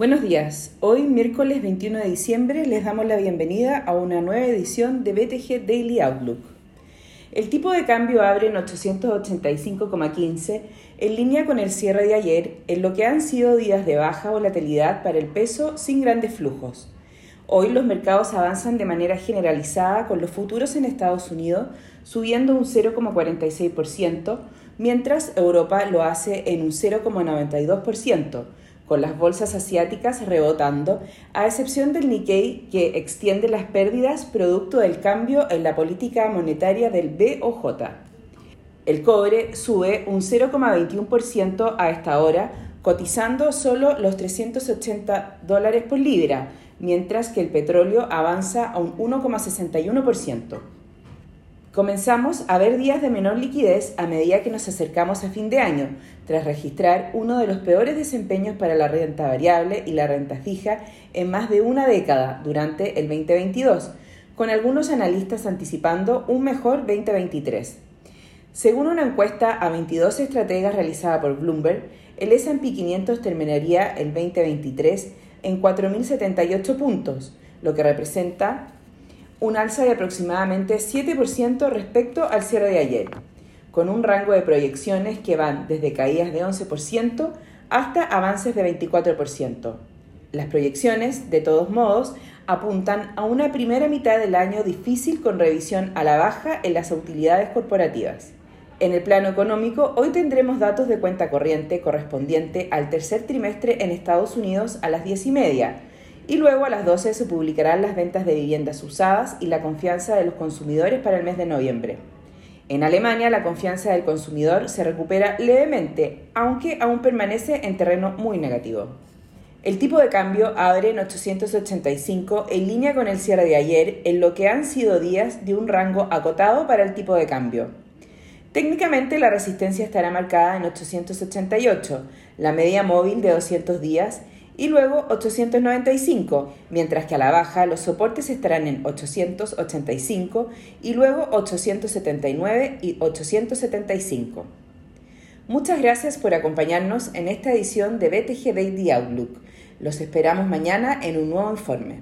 Buenos días. Hoy, miércoles 21 de diciembre, les damos la bienvenida a una nueva edición de BTG Daily Outlook. El tipo de cambio abre en 885,15 en línea con el cierre de ayer, en lo que han sido días de baja volatilidad para el peso sin grandes flujos. Hoy los mercados avanzan de manera generalizada con los futuros en Estados Unidos subiendo un 0,46%, mientras Europa lo hace en un 0,92% con las bolsas asiáticas rebotando, a excepción del Nikkei que extiende las pérdidas producto del cambio en la política monetaria del BOJ. El cobre sube un 0,21% a esta hora, cotizando solo los 380 dólares por libra, mientras que el petróleo avanza a un 1,61%. Comenzamos a ver días de menor liquidez a medida que nos acercamos a fin de año, tras registrar uno de los peores desempeños para la renta variable y la renta fija en más de una década durante el 2022, con algunos analistas anticipando un mejor 2023. Según una encuesta a 22 estrategas realizada por Bloomberg, el S&P 500 terminaría el 2023 en 4.078 puntos, lo que representa un alza de aproximadamente 7% respecto al cierre de ayer, con un rango de proyecciones que van desde caídas de 11% hasta avances de 24%. Las proyecciones, de todos modos, apuntan a una primera mitad del año difícil con revisión a la baja en las utilidades corporativas. En el plano económico, hoy tendremos datos de cuenta corriente correspondiente al tercer trimestre en Estados Unidos a las 10 y media, y luego a las 12 se publicarán las ventas de viviendas usadas y la confianza de los consumidores para el mes de noviembre. En Alemania la confianza del consumidor se recupera levemente, aunque aún permanece en terreno muy negativo. El tipo de cambio abre en 885 en línea con el cierre de ayer, en lo que han sido días de un rango acotado para el tipo de cambio. Técnicamente la resistencia estará marcada en 888, la media móvil de 200 días y luego 895, mientras que a la baja los soportes estarán en 885 y luego 879 y 875. Muchas gracias por acompañarnos en esta edición de BTG Daily Outlook. Los esperamos mañana en un nuevo informe.